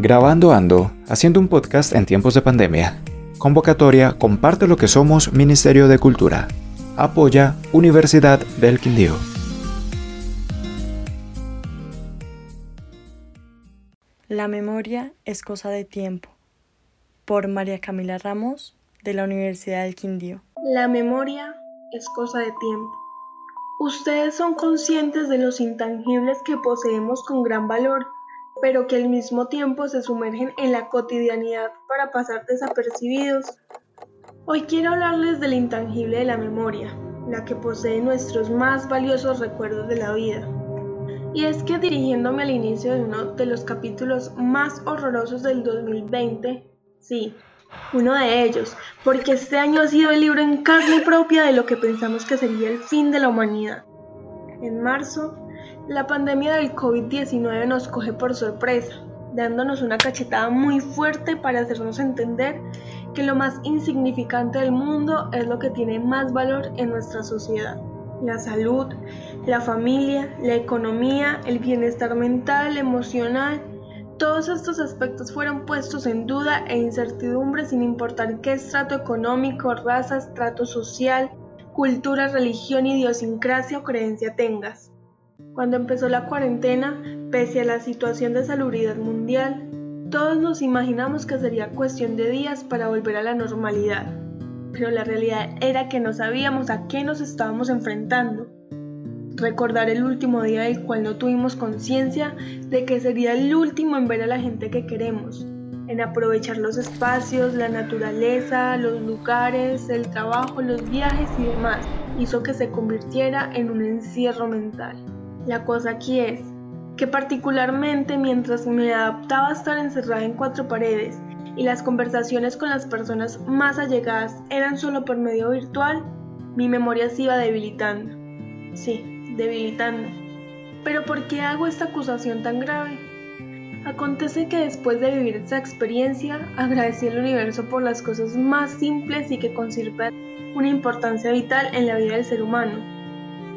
Grabando Ando, haciendo un podcast en tiempos de pandemia. Convocatoria Comparte lo que somos Ministerio de Cultura. Apoya Universidad del Quindío. La memoria es cosa de tiempo. Por María Camila Ramos, de la Universidad del Quindío. La memoria es cosa de tiempo. Ustedes son conscientes de los intangibles que poseemos con gran valor, pero que al mismo tiempo se sumergen en la cotidianidad para pasar desapercibidos. Hoy quiero hablarles del intangible de la memoria, la que posee nuestros más valiosos recuerdos de la vida. Y es que dirigiéndome al inicio de uno de los capítulos más horrorosos del 2020, sí, uno de ellos, porque este año ha sido el libro en carne propia de lo que pensamos que sería el fin de la humanidad. En marzo, la pandemia del COVID-19 nos coge por sorpresa, dándonos una cachetada muy fuerte para hacernos entender que lo más insignificante del mundo es lo que tiene más valor en nuestra sociedad. La salud, la familia, la economía, el bienestar mental, emocional, todos estos aspectos fueron puestos en duda e incertidumbre sin importar qué estrato económico, raza, estrato social, cultura, religión, idiosincrasia o creencia tengas. Cuando empezó la cuarentena, pese a la situación de salubridad mundial, todos nos imaginamos que sería cuestión de días para volver a la normalidad, pero la realidad era que no sabíamos a qué nos estábamos enfrentando. Recordar el último día del cual no tuvimos conciencia de que sería el último en ver a la gente que queremos, en aprovechar los espacios, la naturaleza, los lugares, el trabajo, los viajes y demás, hizo que se convirtiera en un encierro mental. La cosa aquí es que particularmente mientras me adaptaba a estar encerrada en cuatro paredes y las conversaciones con las personas más allegadas eran solo por medio virtual, mi memoria se iba debilitando. Sí, debilitando. Pero ¿por qué hago esta acusación tan grave? Acontece que después de vivir esa experiencia, agradecí al universo por las cosas más simples y que conservan una importancia vital en la vida del ser humano.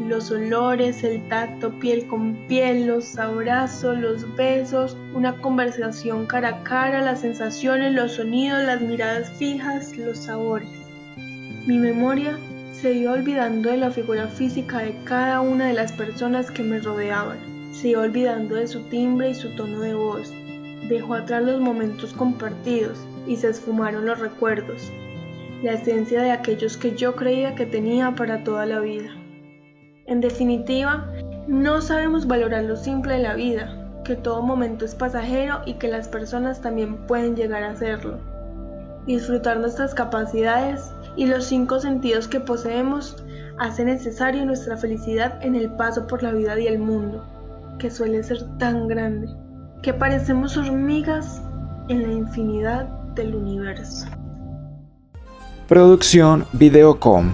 Los olores, el tacto piel con piel, los abrazos, los besos, una conversación cara a cara, las sensaciones, los sonidos, las miradas fijas, los sabores. Mi memoria se iba olvidando de la figura física de cada una de las personas que me rodeaban. Se iba olvidando de su timbre y su tono de voz. Dejó atrás los momentos compartidos y se esfumaron los recuerdos, la esencia de aquellos que yo creía que tenía para toda la vida. En definitiva, no sabemos valorar lo simple de la vida, que todo momento es pasajero y que las personas también pueden llegar a serlo. Disfrutar nuestras capacidades y los cinco sentidos que poseemos hace necesario nuestra felicidad en el paso por la vida y el mundo, que suele ser tan grande, que parecemos hormigas en la infinidad del universo. Producción Videocom,